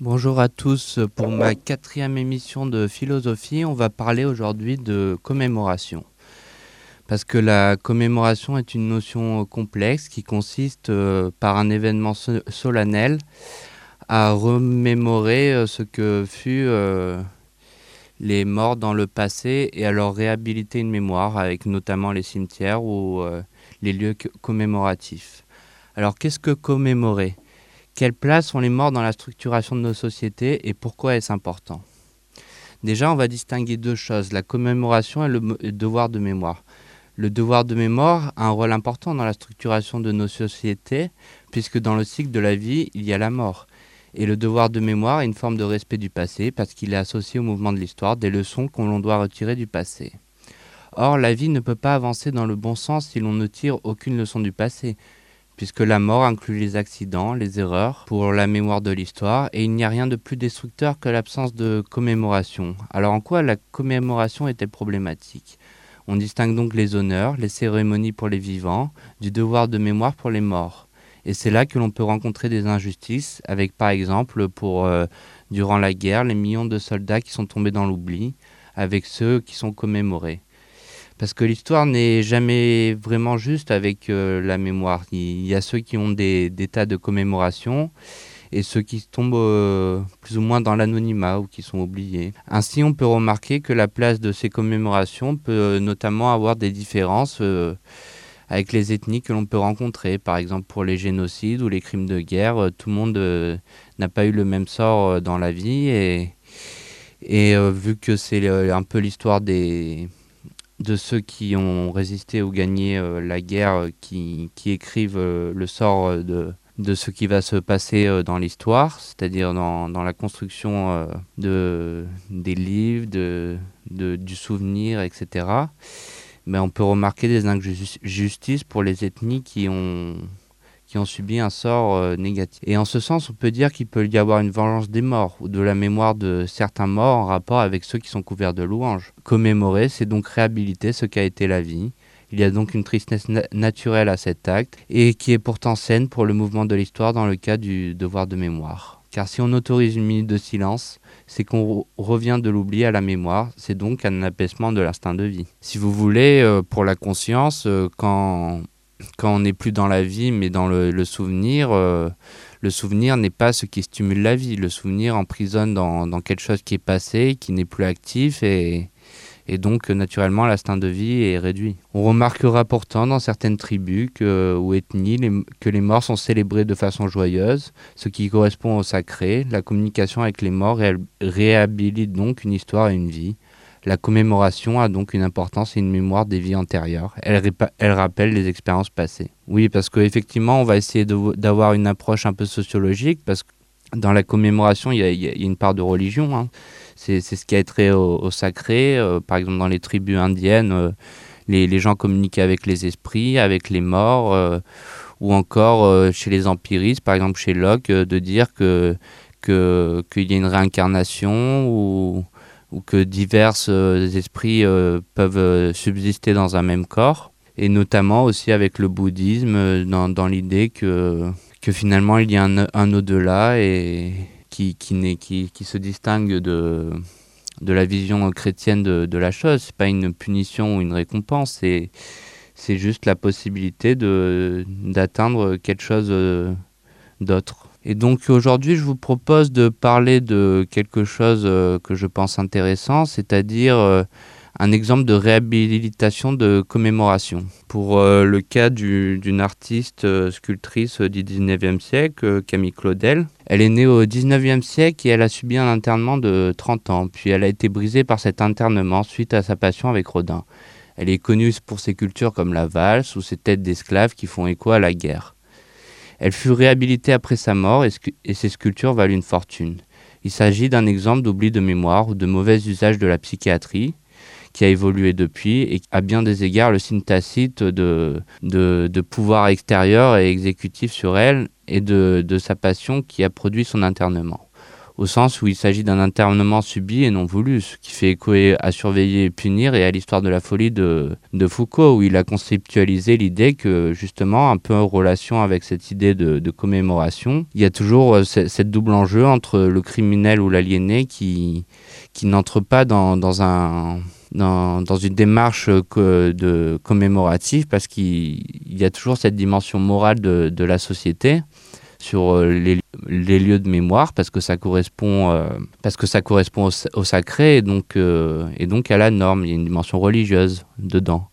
Bonjour à tous. Pour ma quatrième émission de philosophie, on va parler aujourd'hui de commémoration. Parce que la commémoration est une notion complexe qui consiste euh, par un événement solennel à remémorer euh, ce que fut euh, les morts dans le passé et à leur réhabiliter une mémoire avec notamment les cimetières ou les lieux commémoratifs. Alors qu'est-ce que commémorer? Quelle place ont les morts dans la structuration de nos sociétés et pourquoi est-ce important? Déjà, on va distinguer deux choses, la commémoration et le devoir de mémoire. Le devoir de mémoire a un rôle important dans la structuration de nos sociétés, puisque dans le cycle de la vie, il y a la mort. Et le devoir de mémoire est une forme de respect du passé, parce qu'il est associé au mouvement de l'histoire, des leçons qu'on doit retirer du passé. Or, la vie ne peut pas avancer dans le bon sens si l'on ne tire aucune leçon du passé, puisque la mort inclut les accidents, les erreurs pour la mémoire de l'histoire, et il n'y a rien de plus destructeur que l'absence de commémoration. Alors en quoi la commémoration est-elle problématique? On distingue donc les honneurs, les cérémonies pour les vivants, du devoir de mémoire pour les morts. Et c'est là que l'on peut rencontrer des injustices, avec par exemple pour, euh, durant la guerre, les millions de soldats qui sont tombés dans l'oubli, avec ceux qui sont commémorés. Parce que l'histoire n'est jamais vraiment juste avec euh, la mémoire. Il y a ceux qui ont des, tas de commémoration et ceux qui tombent euh, plus ou moins dans l'anonymat ou qui sont oubliés. Ainsi, on peut remarquer que la place de ces commémorations peut euh, notamment avoir des différences avec les ethnies que l'on peut rencontrer. Par exemple, pour les génocides ou les crimes de guerre, tout le monde n'a pas eu le même sort dans la vie et vu que c'est un peu l'histoire des de ceux qui ont résisté ou gagné euh, la guerre, euh, qui, écrivent euh, le sort de, de ce qui va se passer dans l'histoire, c'est-à-dire dans, la construction de, des livres, de, du souvenir, etc. Mais on peut remarquer des injustices pour les ethnies qui ont qui ont subi un sort euh, négatif. Et en ce sens, on peut dire qu'il peut y avoir une vengeance des morts ou de la mémoire de certains morts en rapport avec ceux qui sont couverts de louanges. Commémorer, c'est donc réhabiliter ce qu'a été la vie. Il y a donc une tristesse naturelle à cet acte et qui est pourtant saine pour le mouvement de l'histoire dans le cas du devoir de mémoire. Car si on autorise une minute de silence, c'est qu'on revient de l'oubli à la mémoire, c'est donc un apaisement de l'instinct de vie. Si vous voulez, euh, pour la conscience, euh, quand quand on n'est plus dans la vie, mais dans le, souvenir, euh, le souvenir n'est pas ce qui stimule la vie. Le souvenir emprisonne dans, quelque chose qui est passé, qui n'est plus actif, et, donc naturellement l'instinct de vie est réduit. On remarquera pourtant dans certaines tribus ou ethnies que les morts sont célébrés de façon joyeuse, ce qui correspond au sacré. La communication avec les morts réhabilite donc une histoire et une vie. La commémoration a donc une importance et une mémoire des vies antérieures. Elle, elle rappelle les expériences passées. Oui, parce qu'effectivement, on va essayer d'avoir une approche un peu sociologique, parce que dans la commémoration, il y a, une part de religion. Hein. C'est ce qui a trait au, sacré. Euh, par exemple, dans les tribus indiennes, euh, les, gens communiquaient avec les esprits, avec les morts, euh, ou encore chez les empiristes, par exemple chez Locke, de dire que qu'il y a une réincarnation ou ou que divers euh, esprits euh, peuvent euh, subsister dans un même corps, et notamment aussi avec le bouddhisme, dans, l'idée que, que finalement il y a un, au-delà et qui, qui, se distingue de, de la vision chrétienne de, de la chose. C'est pas une punition ou une récompense, c'est, c'est juste la possibilité de, d'atteindre quelque chose d'autre. Et donc aujourd'hui, je vous propose de parler de quelque chose euh, que je pense intéressant, c'est-à-dire euh, un exemple de réhabilitation de commémoration. Pour euh, le cas d'une artiste sculptrice du 19e siècle, Camille Claudel, elle est née au 19e siècle et elle a subi un internement de 30 ans, puis elle a été brisée par cet internement suite à sa passion avec Rodin. Elle est connue pour ses cultures comme la valse ou ses têtes d'esclaves qui font écho à la guerre. Elle fut réhabilitée après sa mort et, ses sculptures valent une fortune. Il s'agit d'un exemple d'oubli de mémoire ou de mauvais usage de la psychiatrie qui a évolué depuis et à bien des égards le signe tacite de, de, pouvoir extérieur et exécutif sur elle et de, de sa passion qui a produit son internement. Au sens où il s'agit d'un internement subi et non voulu, ce qui fait écho à surveiller et punir et à l'histoire de la folie de, Foucault, où il a conceptualisé l'idée que justement, un peu en relation avec cette idée de, commémoration, il y a toujours euh, cette double enjeu entre le criminel ou l'aliéné qui, qui n'entre pas dans, dans un dans, dans, une démarche de commémorative parce qu'il y a toujours cette dimension morale de la société sur euh, les, lieux de mémoire parce que ça correspond, euh, parce que ça correspond au, sacré et donc, euh, et donc à la norme. Il y a une dimension religieuse dedans.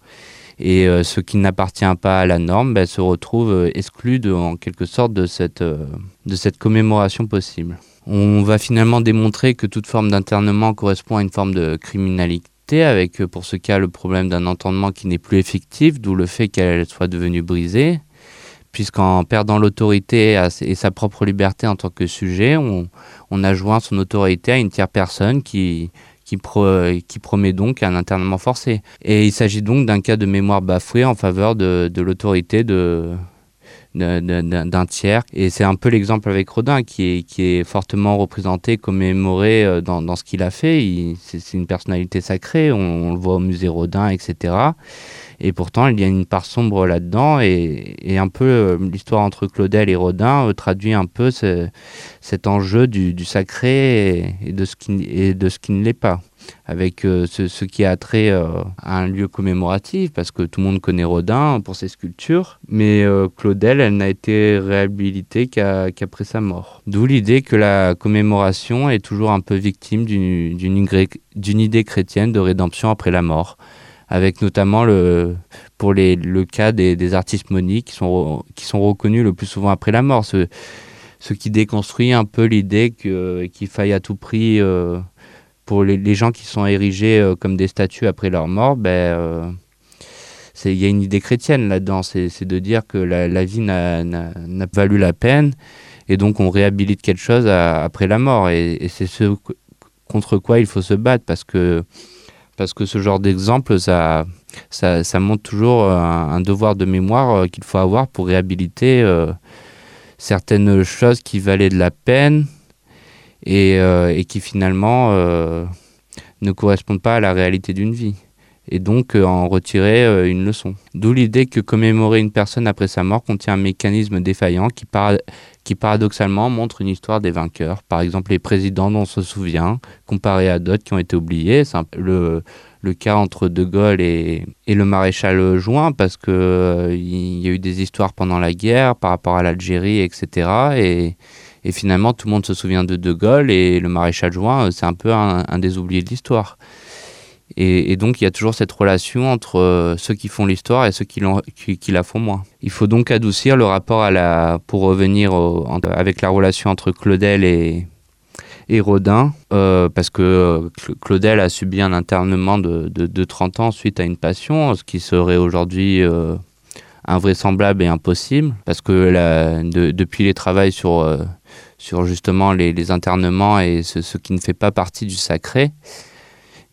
Et ce qui n'appartient pas à la norme ben, se retrouve exclu en quelque sorte de cette, de cette commémoration possible. On va finalement démontrer que toute forme d'internement correspond à une forme de criminalité avec pour ce cas le problème d'un entendement qui n'est plus effectif, d'où le fait qu'elle soit devenue brisée, puisqu'en perdant l'autorité et sa propre liberté en tant que sujet, on, a joint son autorité à une tierce personne qui, qui, pro, qui, promet donc un internement forcé. Et il s'agit donc d'un cas de mémoire bafouée en faveur de, l'autorité d'un tiers. Et c'est un peu l'exemple avec Rodin qui est, qui est fortement représenté, commémoré euh, dans, ce qu'il a fait. C'est une personnalité sacrée, on, le voit au musée Rodin, etc. Et pourtant, il y a une part sombre là-dedans. Et, un peu euh, l'histoire entre Claudel et Rodin euh, traduit un peu ce, cet enjeu du, sacré et, de ce qui, ne l'est pas. Avec euh, ce, qui a trait à un lieu commémoratif, parce que tout le monde connaît Rodin pour ses sculptures. Mais Claudel, elle n'a été réhabilitée qu'après qu sa mort. D'où l'idée que la commémoration est toujours un peu victime d'une idée chrétienne de rédemption après la mort avec notamment le, pour le cas des, artistes moniques qui sont, qui sont reconnus le plus souvent après la mort, ce, ce qui déconstruit un peu l'idée qu'il qu faille à tout prix, euh, pour les, les, gens qui sont érigés euh, comme des statues après leur mort, ben, euh, il y a une idée chrétienne là-dedans, c'est de dire que la, vie n'a valu la peine, et donc on réhabilite quelque chose après la mort, et, et c'est ce contre quoi il faut se battre, parce que parce que ce genre d'exemple, ça, ça, montre toujours un, un devoir de mémoire euh, qu'il faut avoir pour réhabiliter euh, certaines choses qui valaient de la peine et, euh, qui finalement euh, ne correspondent pas à la réalité d'une vie. Et donc euh, en retirer euh, une leçon. D'où l'idée que commémorer une personne après sa mort contient un mécanisme défaillant qui, para qui paradoxalement montre une histoire des vainqueurs. Par exemple, les présidents dont on se souvient, comparé à d'autres qui ont été oubliés. C'est le, le cas entre De Gaulle et, et le maréchal Juin, parce qu'il euh, y a eu des histoires pendant la guerre par rapport à l'Algérie, etc. Et, et finalement, tout le monde se souvient de De Gaulle et le maréchal Juin, c'est un peu un des oubliés de l'histoire. Et, donc il y a toujours cette relation entre euh, ceux qui font l'histoire et ceux qui, la font moins. Il faut donc adoucir le rapport pour revenir avec la relation entre Claudel et, Rodin euh, parce que euh, Claudel a subi un internement de, de, de 30 ans suite à une passion, ce qui serait aujourd'hui invraisemblable et impossible parce que depuis les travaux sur, justement les, internements et ce qui ne fait pas partie du sacré,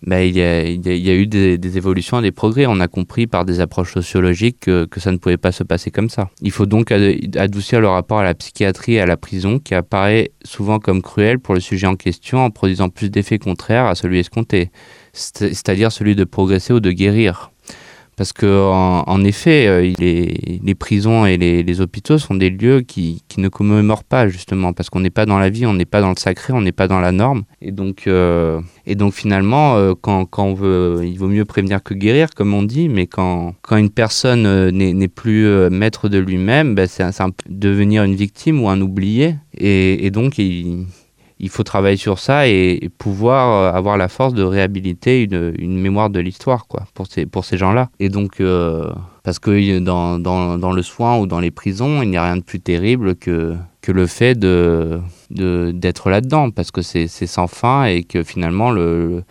ben, il, y a, eu des, des évolutions et des progrès. On a compris par des approches sociologiques que, que ça ne pouvait pas se passer comme ça. Il faut donc adoucir le rapport à la psychiatrie et à la prison qui apparaît souvent comme cruel pour le sujet en question en produisant plus d'effets contraires à celui escompté, c'est-à-dire celui de progresser ou de guérir parce que en, effet euh, les, prisons et les, hôpitaux sont des lieux qui, qui ne commémorent pas justement parce qu'on n'est pas dans la vie on n'est pas dans le sacré on n'est pas dans la norme. Et donc euh, et donc finalement euh, quand, quand on veut il vaut mieux prévenir que guérir comme on dit mais quand, quand une personne n'est plus maître de lui-même c'est devenir une victime ou un oublié. Et, et donc il il faut travailler sur ça et, pouvoir euh, avoir la force de réhabiliter une, mémoire de l'histoire quoi pour ces pour ces gens là et donc euh, parce que dans, dans, le soin ou dans les prisons il n'y a rien de plus terrible que le fait de d'être là dedans parce que c'est sans fin et que finalement le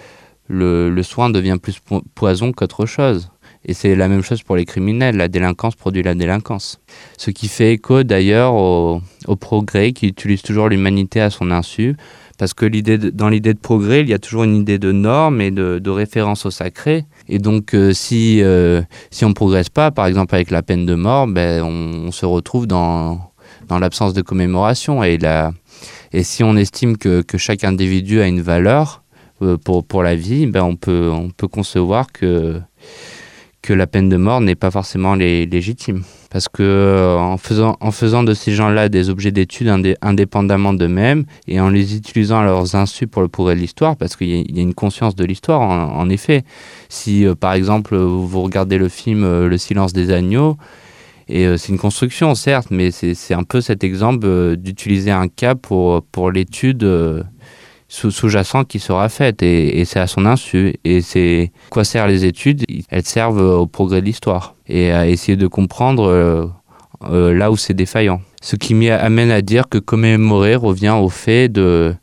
le, le soin devient plus poison qu'autre chose Et c'est la même chose pour les criminels. La délinquance produit la délinquance. Ce qui fait écho d'ailleurs au, progrès qui utilise toujours l'humanité à son insu. Parce que dans l'idée de progrès, il y a toujours une idée de normes et de, de référence au sacré. Et donc euh, si, euh, si on ne progresse pas, par exemple avec la peine de mort, ben, on, se retrouve dans, dans l'absence de commémoration. Et la, Et si on estime que, que chaque individu a une valeur pour, pour la vie, ben on, peut, on peut concevoir que, que la peine de mort n'est pas forcément légitime. Parce que euh, en, faisant, en faisant de ces gens-là des objets d'étude indépendamment d'eux-mêmes et en les utilisant à leurs insus pour le progrès de l'histoire, parce qu'il y, a une conscience de l'histoire, en, effet. Si, euh, par exemple, vous regardez le film euh, Le silence des agneaux, et c'est une construction, certes, mais c'est un peu cet exemple d'utiliser un cas pour, pour l'étude sous-jacente qui sera faite et, c'est à son insu. Et c'est quoi servent les études? Elles servent au progrès de l'histoire et à essayer de comprendre euh, euh, là où c'est défaillant. Ce qui m'amène à dire que commémorer revient au fait de,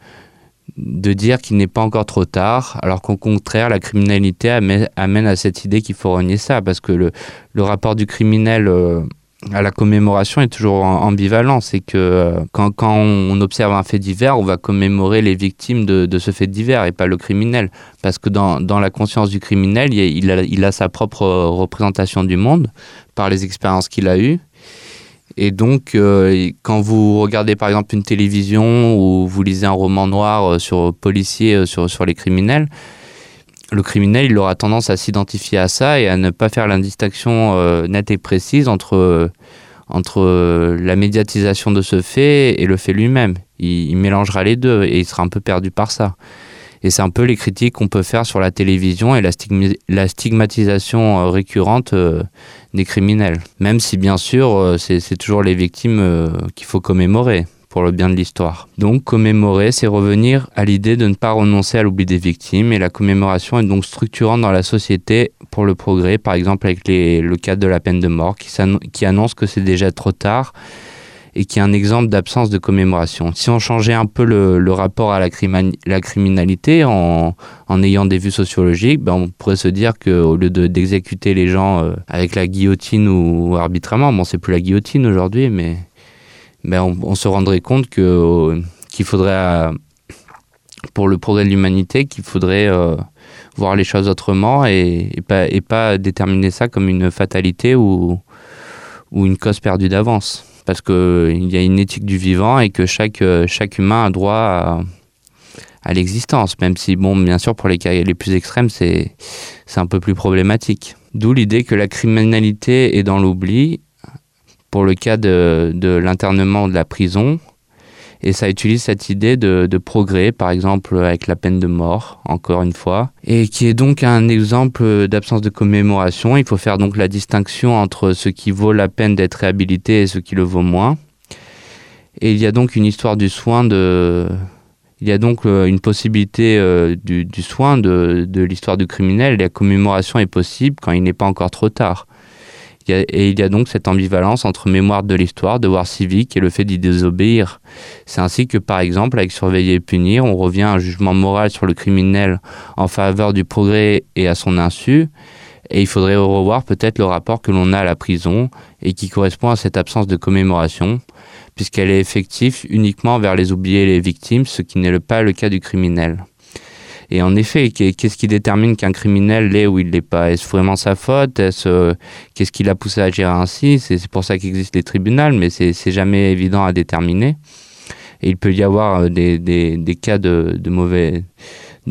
de dire qu'il n'est pas encore trop tard, alors qu'au contraire, la criminalité amène, à cette idée qu'il faut renier ça, parce que le, le rapport du criminel euh, la commémoration est toujours ambivalent. C'est que euh, quand, on observe un fait divers, on va commémorer les victimes de, ce fait divers et pas le criminel. Parce que dans, la conscience du criminel, il a, sa propre représentation du monde par les expériences qu'il a eues. Et donc, euh, quand vous regardez par exemple une télévision ou vous lisez un roman noir euh, sur policiers, sur les criminels, le criminel, il aura tendance à s'identifier à ça et à ne pas faire la distinction euh, nette et précise entre, euh, entre euh, la médiatisation de ce fait et le fait lui-même. Il, mélangera les deux et il sera un peu perdu par ça. Et c'est un peu les critiques qu'on peut faire sur la télévision et la, la stigmatisation récurrente des criminels. Même si, bien sûr, c'est toujours les victimes qu'il faut commémorer pour le bien de l'histoire. Donc commémorer, c'est revenir à l'idée de ne pas renoncer à l'oubli des victimes et la commémoration est donc structurante dans la société pour le progrès, par exemple avec le cadre de la peine de mort qui, annonce que c'est déjà trop tard et qui est un exemple d'absence de commémoration. Si on changeait un peu le, rapport à la, criminalité en, ayant des vues sociologiques, ben on pourrait se dire qu'au lieu d'exécuter les gens euh, avec la guillotine ou arbitrairement, bon c'est plus la guillotine aujourd'hui, mais ben on, se rendrait compte que euh, qu'il faudrait, euh, pour le progrès de l'humanité, qu'il faudrait euh, voir les choses autrement et, pas, et pas déterminer ça comme une fatalité ou, ou une cause perdue d'avance. Parce qu'il y a une éthique du vivant et que chaque, chaque humain a droit à, à l'existence, même si, bon, bien sûr, pour les cas les plus extrêmes, c'est un peu plus problématique. D'où l'idée que la criminalité est dans l'oubli pour le cas de, de l'internement de la prison. Et ça utilise cette idée de, de, progrès, par exemple avec la peine de mort, encore une fois, et qui est donc un exemple d'absence de commémoration. Il faut faire donc la distinction entre ce qui vaut la peine d'être réhabilité et ce qui le vaut moins. Et il y a donc une histoire du soin de... Il y a donc euh, une possibilité euh, du, du soin de, de l'histoire du criminel. La commémoration est possible quand il n'est pas encore trop tard et il y a donc cette ambivalence entre mémoire de l'histoire, devoir civique et le fait d'y désobéir. C'est ainsi que, par exemple, avec surveiller et punir, on revient à un jugement moral sur le criminel en faveur du progrès et à son insu. Et il faudrait revoir peut-être le rapport que l'on a à la prison et qui correspond à cette absence de commémoration, puisqu'elle est effective uniquement vers les oubliés et les victimes, ce qui n'est pas le cas du criminel. Et en effet, qu'est-ce qui détermine qu'un criminel l'est ou il l'est pas? Est-ce vraiment sa faute? Euh, qu'est-ce qui l'a poussé à agir ainsi? C'est pour ça qu'existent les tribunaux, mais c'est jamais évident à déterminer. Et il peut y avoir euh, des, cas de, de mauvais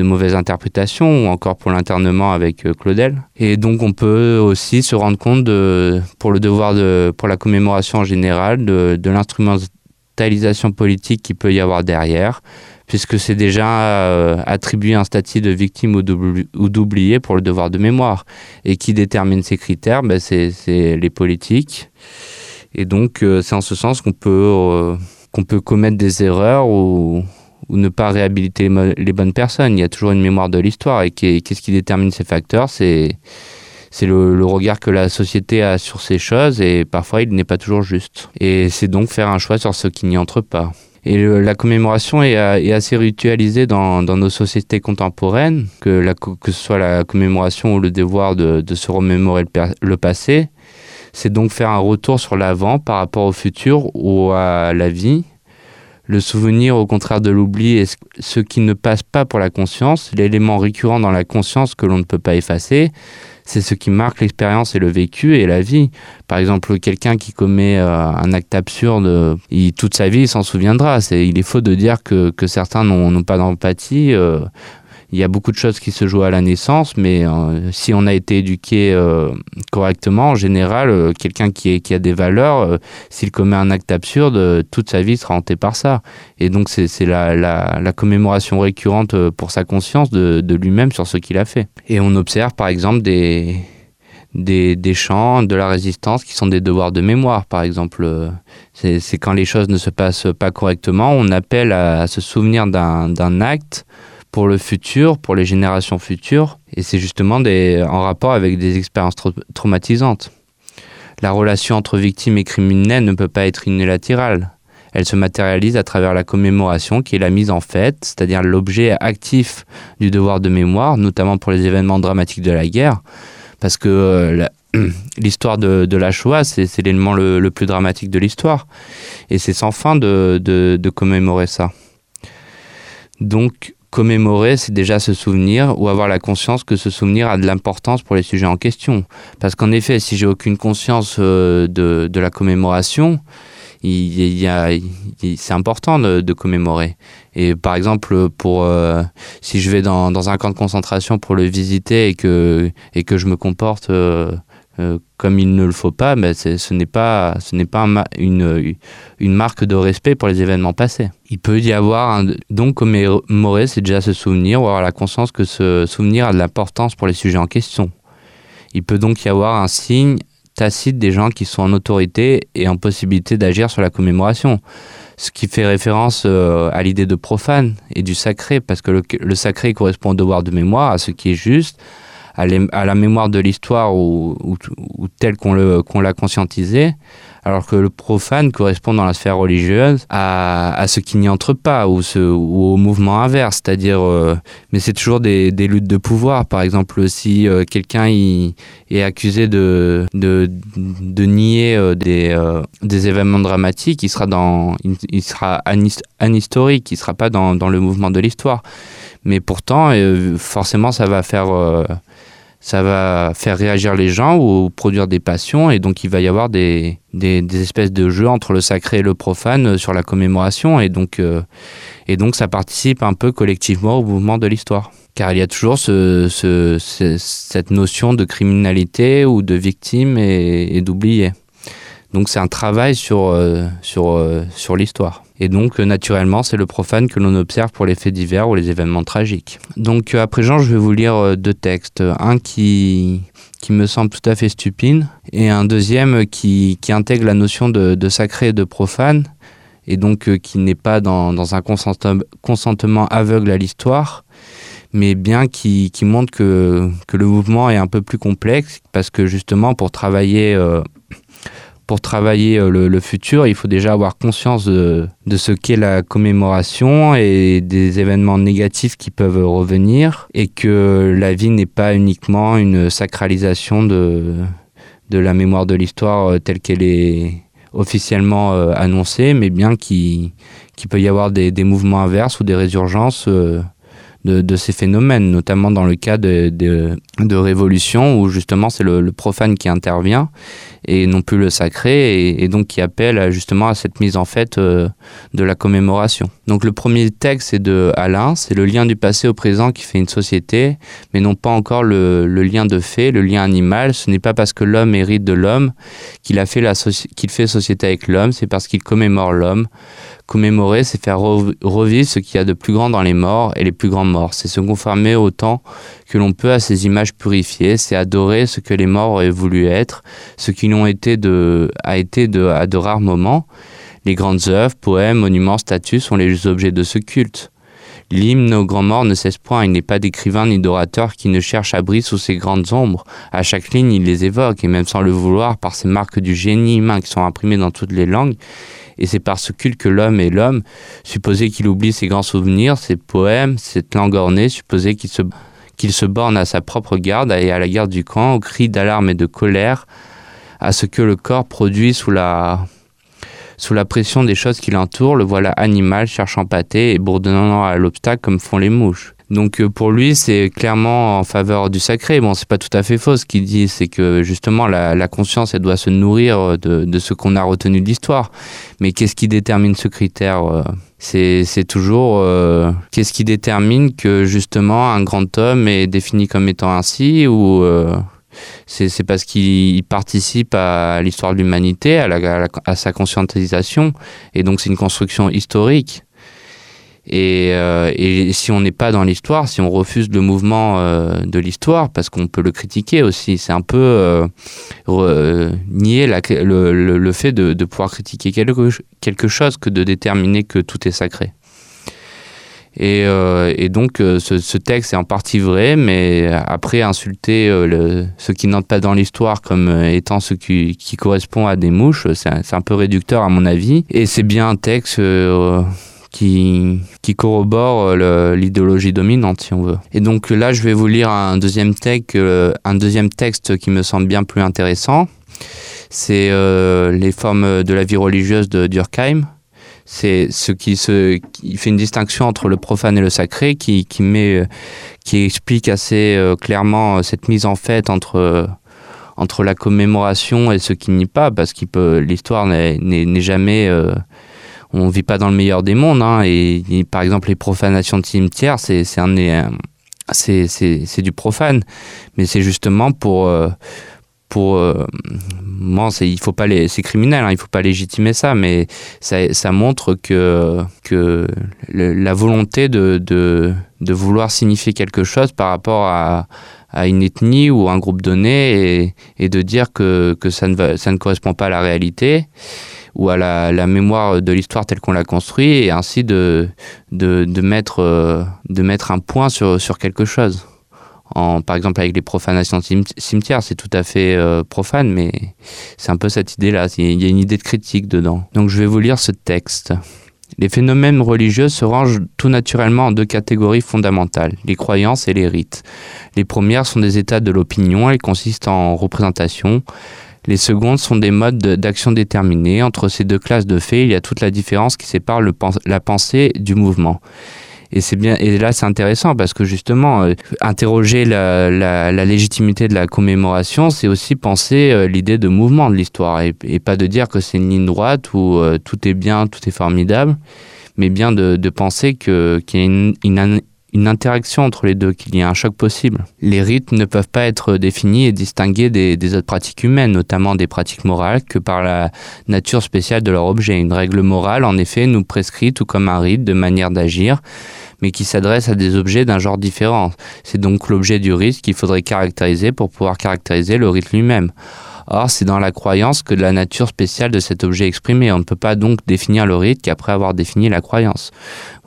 mauvaises interprétations ou encore pour l'internement avec euh, Claudel. Et donc on peut aussi se rendre compte de, pour le devoir de, pour la commémoration en général de, de l'instrumentalisation politique qui peut y avoir derrière, puisque c'est déjà euh, attribué un statut de victime ou d'oublié pour le devoir de mémoire. Et qui détermine ces critères ben, C'est les politiques. Et donc, euh, c'est en ce sens qu'on peut, euh, qu'on peut commettre des erreurs ou, ne pas réhabiliter les bonnes personnes. Il y a toujours une mémoire de l'histoire. Et qu'est-ce qui détermine ces facteurs? C'est c'est le, le, regard que la société a sur ces choses et parfois il n'est pas toujours juste. Et c'est donc faire un choix sur ce qui n'y entre pas. Et la commémoration est, euh, est, assez ritualisée dans, nos sociétés contemporaines, que, ce soit la commémoration ou le devoir de, se remémorer le passé. C'est donc faire un retour sur l'avant par rapport au futur ou à la vie. Le souvenir, au contraire de l'oubli, est ce qui ne passe pas pour la conscience, l'élément récurrent dans la conscience que l'on ne peut pas effacer, c'est ce qui marque l'expérience et le vécu et la vie. Par exemple, quelqu'un qui commet euh, un acte absurde, toute sa vie, il s'en souviendra. il est faux de dire que, certains n'ont pas d'empathie. Euh, il y a beaucoup de choses qui se jouent à la naissance, mais euh, si on a été éduqué euh, correctement, en général, euh, quelqu'un qui, a des valeurs, s'il commet un acte absurde, toute sa vie sera hantée par ça. Et donc c'est la, commémoration récurrente pour sa conscience de, lui-même sur ce qu'il a fait. Et on observe par exemple des, des, chants de la résistance qui sont des devoirs de mémoire, par exemple. C'est quand les choses ne se passent pas correctement, on appelle à se souvenir d'un acte pour le futur, pour les générations futures, et c'est justement en rapport avec des expériences traumatisantes. La relation entre victime et criminel ne peut pas être unilatérale. Elle se matérialise à travers la commémoration qui est la mise en fait, c'est-à-dire l'objet actif du devoir de mémoire, notamment pour les événements dramatiques de la guerre, parce que euh, l'histoire de, la Shoah, c'est l'élément le, plus dramatique de l'histoire, et c'est sans fin de commémorer ça. Donc, commémorer, c'est déjà se souvenir ou avoir la conscience que ce souvenir a de l'importance pour les sujets en question. Parce qu'en effet, si j'ai aucune conscience euh, de, de, la commémoration, il, c'est important de, commémorer. Et par exemple, pour euh, si je vais dans, dans, un camp de concentration pour le visiter et que, et que je me comporte euh, euh, comme il ne le faut pas, mais ce n'est pas, une, marque de respect pour les événements passés. Il peut y avoir un, donc commémorer, c'est déjà se souvenir ou avoir la conscience que ce souvenir a de l'importance pour les sujets en question. Il peut donc y avoir un signe tacite des gens qui sont en autorité et en possibilité d'agir sur la commémoration. Ce qui fait référence euh, à l'idée de profane et du sacré, parce que le sacré correspond au devoir de mémoire, à ce qui est juste, à, la mémoire de l'histoire ou, telle qu'on l'a conscientisé, alors que le profane correspond dans la sphère religieuse à, ce qui n'y entre pas ou, au mouvement inverse, c'est-à-dire, euh, mais c'est toujours des, luttes de pouvoir. Par exemple, si euh, quelqu'un est accusé de, nier euh, des, événements dramatiques, il sera, dans, il, sera anhistorique, il ne sera pas dans le mouvement de l'histoire. Mais pourtant, euh, forcément, ça va faire euh, ça va faire réagir les gens ou produire des passions et donc il va y avoir des, des, espèces de jeux entre le sacré et le profane sur la commémoration et donc, euh, et donc ça participe un peu collectivement au mouvement de l'histoire. Car il y a toujours ce, cette notion de criminalité ou de victime et, et d'oublié. Donc c'est un travail sur, euh, sur, euh, sur l'histoire. Et donc, euh, naturellement, c'est le profane que l'on observe pour les faits divers ou les événements tragiques. Donc, à présent, je vais vous lire deux textes. Un qui, qui me semble tout à fait stupide et un deuxième qui, qui intègre la notion de, de sacré et de profane et donc qui n'est pas dans, dans un consentement, consentement aveugle à l'histoire, mais bien qui, qui montre que, que le mouvement est un peu plus complexe parce que justement, pour travailler... pour travailler euh, le, futur, il faut déjà avoir conscience de, ce qu'est la commémoration et des événements négatifs qui peuvent revenir et que la vie n'est pas uniquement une sacralisation de, la mémoire de l'histoire euh, telle qu'elle est officiellement euh, annoncée, mais bien qu'il qu peut y avoir des, mouvements inverses ou des résurgences de, ces phénomènes, notamment dans le cas de, de, de révolution où justement c'est le profane qui intervient et non plus le sacré et, donc qui appelle justement à cette mise en fait euh, de la commémoration. Donc le premier texte c'est de Alain, c'est le lien du passé au présent qui fait une société, mais non pas encore le, lien de fait, le lien animal. Ce n'est pas parce que l'homme hérite de l'homme qu'il fait qu'il fait société avec l'homme, c'est parce qu'il commémore l'homme. Commémorer, c'est faire revivre ce qu'il y a de plus grand dans les morts et les plus grands morts. C'est se conformer autant que l'on peut à ces images purifiées, c'est adorer ce que les morts auraient voulu être, ce qui a été de, à de rares moments. Les grandes œuvres, poèmes, monuments, statues sont les objets de ce culte. L'hymne aux grands morts ne cesse point, il n'est pas d'écrivain ni d'orateur qui ne cherche abri sous ces grandes ombres. À chaque ligne, il les évoque, et même sans le vouloir, par ces marques du génie humain qui sont imprimées dans toutes les langues, et c'est par ce culte que l'homme est l'homme, supposer qu'il oublie ses grands souvenirs, ses poèmes, cette langue ornée, supposer qu'il se, qu'il se borne à sa propre garde et à la garde du camp, aux cris d'alarme et de colère, à ce que le corps produit sous la Sous la pression des choses qui l'entourent, le voilà animal, cherchant pâté et bourdonnant à l'obstacle comme font les mouches. Donc euh, pour lui, c'est clairement en faveur du sacré. Bon, c'est pas tout à fait faux ce qu'il dit, c'est que justement la, conscience, elle doit se nourrir de, ce qu'on a retenu de l'histoire. Mais qu'est-ce qui détermine ce critère euh, c'est, toujours euh, qu'est-ce qui détermine que justement un grand homme est défini comme étant ainsi ou c'est, parce qu'il participe à l'histoire de l'humanité, à sa conscientisation, et donc c'est une construction historique. Euh, et, si on n'est pas dans l'histoire, si on refuse le mouvement euh, de l'histoire, parce qu'on peut le critiquer aussi, c'est un peu euh, nier le, fait de, pouvoir critiquer quelque, chose que de déterminer que tout est sacré. Et, donc ce, texte est en partie vrai, mais après insulter ceux qui n'entrent pas dans l'histoire comme étant ceux qui, qui correspondent à des mouches, c'est un peu réducteur à mon avis. Et c'est bien un texte qui, corrobore euh, l'idéologie dominante, si on veut. Et donc là, je vais vous lire un deuxième, texte, euh, un deuxième texte qui me semble bien plus intéressant. C'est euh, Les formes de la vie religieuse de Durkheim. C'est ce qui, se, qui fait une distinction entre le profane et le sacré, qui, qui, met, qui explique assez clairement cette mise en fait entre entre la commémoration et ce qui n'y pas, parce que l'histoire n'est jamais on vit pas dans le meilleur des mondes. Hein, et, par exemple, les profanations de cimetières, c'est c'est c'est du profane, mais c'est justement pour euh, pour euh, il faut pas les c'est criminel hein, il faut pas légitimer ça mais ça, montre que que la volonté de, de, de vouloir signifier quelque chose par rapport à à une ethnie ou un groupe donné et, de dire que, que ça, ne ça ne correspond pas à la réalité ou à la, mémoire de l'histoire telle qu'on l'a construit et ainsi de, de, mettre, euh, de mettre un point sur, sur quelque chose. Par exemple, avec les profanations cimetières, c'est tout à fait euh, profane, mais c'est un peu cette idée-là. Il y a une idée de critique dedans. Donc je vais vous lire ce texte. Les phénomènes religieux se rangent tout naturellement en deux catégories fondamentales, les croyances et les rites. Les premières sont des états de l'opinion, elles consistent en représentation, les secondes sont des modes d'action déterminés. Entre ces deux classes de faits, il y a toute la différence qui sépare la pensée du mouvement. Et c'est bien, et là c'est intéressant parce que justement, euh, interroger la, légitimité de la commémoration, c'est aussi penser euh, l'idée de mouvement de l'histoire et, pas de dire que c'est une ligne droite où euh, tout est bien, tout est formidable, mais bien de, penser que qu'il y a une, une interaction entre les deux, qu'il y ait un choc possible. Les rites ne peuvent pas être définis et distingués des, autres pratiques humaines, notamment des pratiques morales, que par la nature spéciale de leur objet. Une règle morale, en effet, nous prescrit, tout comme un rite, de manière d'agir, mais qui s'adresse à des objets d'un genre différent. C'est donc l'objet du rite qu'il faudrait caractériser pour pouvoir caractériser le rite lui-même. Or, c'est dans la croyance que la nature spéciale de cet objet exprimé. On ne peut pas donc définir le rite qu'après avoir défini la croyance.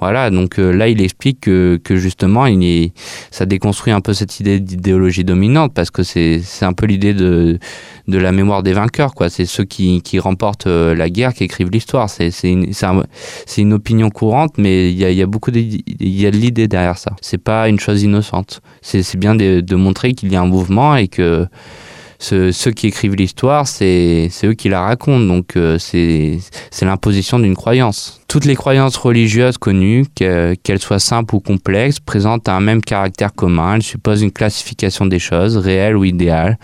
Voilà, donc euh, là, il explique que, justement, est, ça déconstruit un peu cette idée d'idéologie dominante, parce que c'est un peu l'idée de, la mémoire des vainqueurs, quoi. C'est ceux qui, remportent euh, la guerre qui écrivent l'histoire. C'est une, opinion courante, mais il y a, beaucoup de, de l'idée derrière ça. C'est pas une chose innocente. C'est bien de montrer qu'il y a un mouvement et que ceux, qui écrivent l'histoire, c'est eux qui la racontent. Donc euh, c'est l'imposition d'une croyance. Toutes les croyances religieuses connues, qu'elles soient simples ou complexes, présentent un même caractère commun. Elles supposent une classification des choses, réelles ou idéales,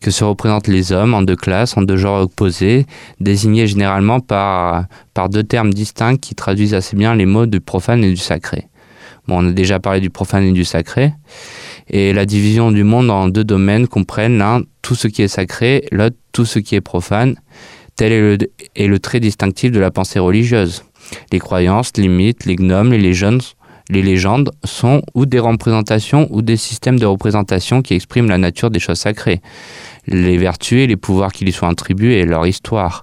que se représentent les hommes en deux classes, en deux genres opposés, désignés généralement par, par deux termes distincts qui traduisent assez bien les mots du profane et du sacré. Bon, on a déjà parlé du profane et du sacré. Et la division du monde en deux domaines comprennent l'un tout ce qui est sacré, l'autre tout ce qui est profane. Tel est le, trait distinctif de la pensée religieuse. Les croyances, les mythes, les gnomes, les légendes, les légendes sont ou des représentations ou des systèmes de représentation qui expriment la nature des choses sacrées, les vertus et les pouvoirs qui lui sont attribués et leur histoire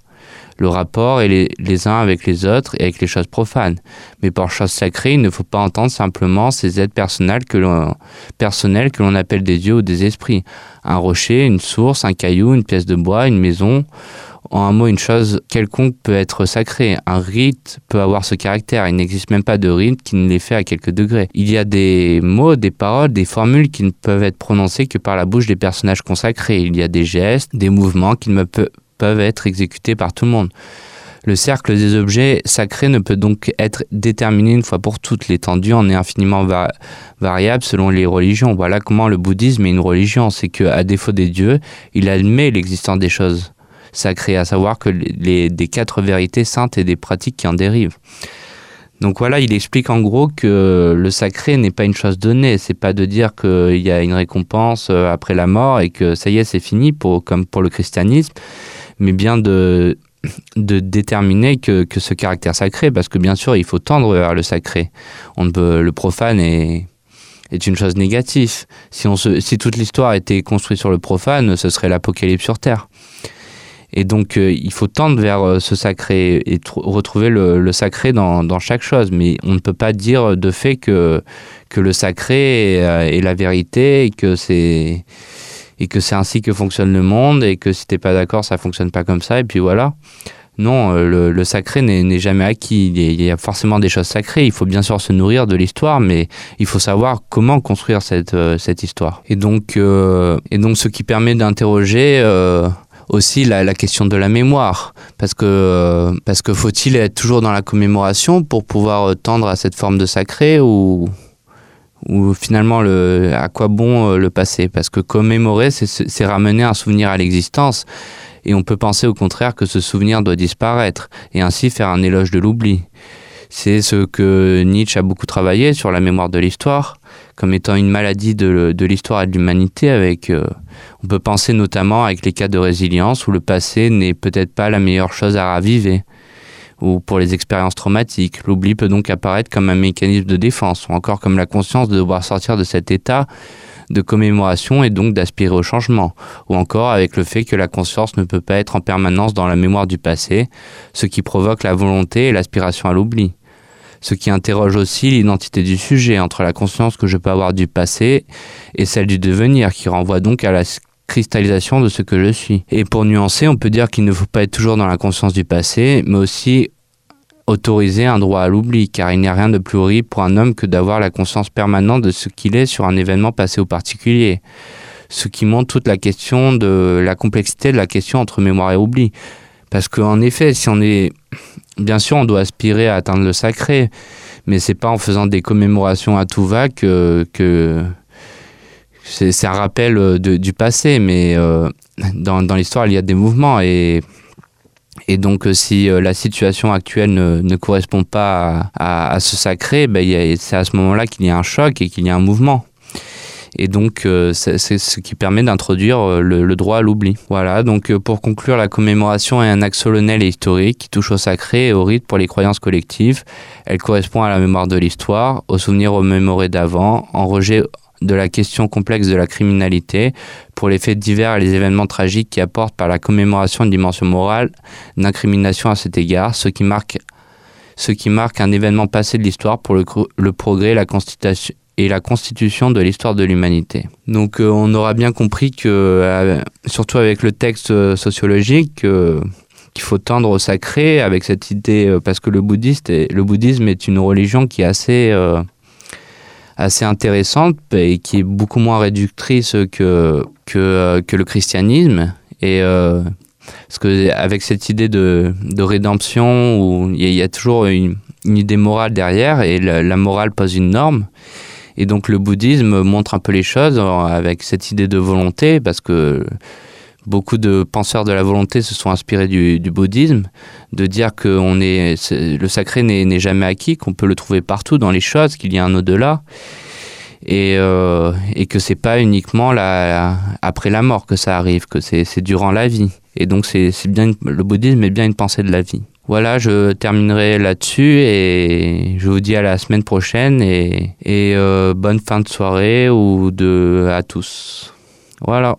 le rapport et les, uns avec les autres et avec les choses profanes. Mais par choses sacrées, il ne faut pas entendre simplement ces aides personnelles que l'on, personnelles que l'on appelle des dieux ou des esprits. Un rocher, une source, un caillou, une pièce de bois, une maison. En un mot, une chose quelconque peut être sacrée. Un rite peut avoir ce caractère. Il n'existe même pas de rite qui ne l'ait fait à quelques degrés. Il y a des mots, des paroles, des formules qui ne peuvent être prononcées que par la bouche des personnages consacrés. Il y a des gestes, des mouvements qui ne peuvent peuvent être exécutés par tout le monde. Le cercle des objets sacrés ne peut donc être déterminé une fois pour toutes. L'étendue en est infiniment variable selon les religions. Voilà comment le bouddhisme est une religion. C'est qu'à défaut des dieux, il admet l'existence des choses sacrées, à savoir que les, des quatre vérités saintes et des pratiques qui en dérivent. Donc voilà, il explique en gros que le sacré n'est pas une chose donnée. C'est pas de dire qu'il y a une récompense euh, après la mort et que ça y est, c'est fini, pour, comme pour le christianisme, mais bien de, de déterminer que, que, ce caractère sacré, parce que bien sûr, il faut tendre vers le sacré. On peut, le profane est, est une chose négative. Si, on se, si toute l'histoire était construite sur le profane, ce serait l'apocalypse sur Terre. Et donc, euh, il faut tendre vers euh, ce sacré et retrouver le, le sacré dans, dans, chaque chose. Mais on ne peut pas dire de fait que, que le sacré est, euh, est la vérité et que c'est et que c'est ainsi que fonctionne le monde et que si t'es pas d'accord, ça fonctionne pas comme ça. Et puis voilà. Non, le, le sacré n'est jamais acquis. Il y a forcément des choses sacrées. Il faut bien sûr se nourrir de l'histoire, mais il faut savoir comment construire cette, cette histoire. Et donc, euh, et donc, ce qui permet d'interroger euh, aussi la, question de la mémoire, parce que, euh, parce que faut-il être toujours dans la commémoration pour pouvoir tendre à cette forme de sacré ou, ou finalement le, à quoi bon euh, le passé Parce que commémorer, c'est ramener un souvenir à l'existence, et on peut penser au contraire que ce souvenir doit disparaître, et ainsi faire un éloge de l'oubli. C'est ce que Nietzsche a beaucoup travaillé sur la mémoire de l'histoire, comme étant une maladie de, l'histoire et de l'humanité. Avec, euh, on peut penser notamment avec les cas de résilience où le passé n'est peut-être pas la meilleure chose à raviver, ou pour les expériences traumatiques. L'oubli peut donc apparaître comme un mécanisme de défense, ou encore comme la conscience de devoir sortir de cet état de commémoration et donc d'aspirer au changement, ou encore avec le fait que la conscience ne peut pas être en permanence dans la mémoire du passé, ce qui provoque la volonté et l'aspiration à l'oubli ce qui interroge aussi l'identité du sujet entre la conscience que je peux avoir du passé et celle du devenir, qui renvoie donc à la cristallisation de ce que je suis. Et pour nuancer, on peut dire qu'il ne faut pas être toujours dans la conscience du passé, mais aussi autoriser un droit à l'oubli, car il n'y a rien de plus horrible pour un homme que d'avoir la conscience permanente de ce qu'il est sur un événement passé au particulier. Ce qui montre toute la question de la complexité de la question entre mémoire et oubli. Parce qu'en effet, si on est bien sûr, on doit aspirer à atteindre le sacré, mais c'est pas en faisant des commémorations à tout va que c'est un rappel de, du passé, mais euh, dans, l'histoire, il y a des mouvements et, donc si euh, la situation actuelle ne, correspond pas à, ce sacré, ben, c'est à ce moment-là qu'il y a un choc et qu'il y a un mouvement. Et donc, euh, c'est ce qui permet d'introduire euh, le, droit à l'oubli. Voilà, donc euh, pour conclure, la commémoration est un acte solennel et historique qui touche au sacré et au rite pour les croyances collectives. Elle correspond à la mémoire de l'histoire, au souvenir remémoré d'avant, en rejet de la question complexe de la criminalité pour les faits divers et les événements tragiques qui apportent par la commémoration une dimension morale d'incrimination à cet égard, ce qui marque ce qui marque un événement passé de l'histoire pour le, progrès, la constitution, et la constitution de l'histoire de l'humanité. Donc euh, on aura bien compris que, euh, surtout avec le texte euh, sociologique, qu'il faut tendre au sacré avec cette idée, parce que le, bouddhiste le bouddhisme est une religion qui est assez, assez intéressante et qui est beaucoup moins réductrice que, que, euh, le christianisme. Et euh, parce que avec cette idée de, de rédemption où il y, a toujours une, une idée morale derrière et la, la morale pose une norme. Et donc le bouddhisme montre un peu les choses avec cette idée de volonté, parce que beaucoup de penseurs de la volonté se sont inspirés du, bouddhisme, de dire que on est, le sacré n'est jamais acquis, qu'on peut le trouver partout dans les choses, qu'il y a un au-delà. Et, euh, et que c'est pas uniquement la, après la mort que ça arrive, que c'est durant la vie. Et donc c'est bien le bouddhisme est bien une pensée de la vie. Voilà, je terminerai là-dessus et je vous dis à la semaine prochaine et, et euh, bonne fin de soirée ou de à tous. Voilà.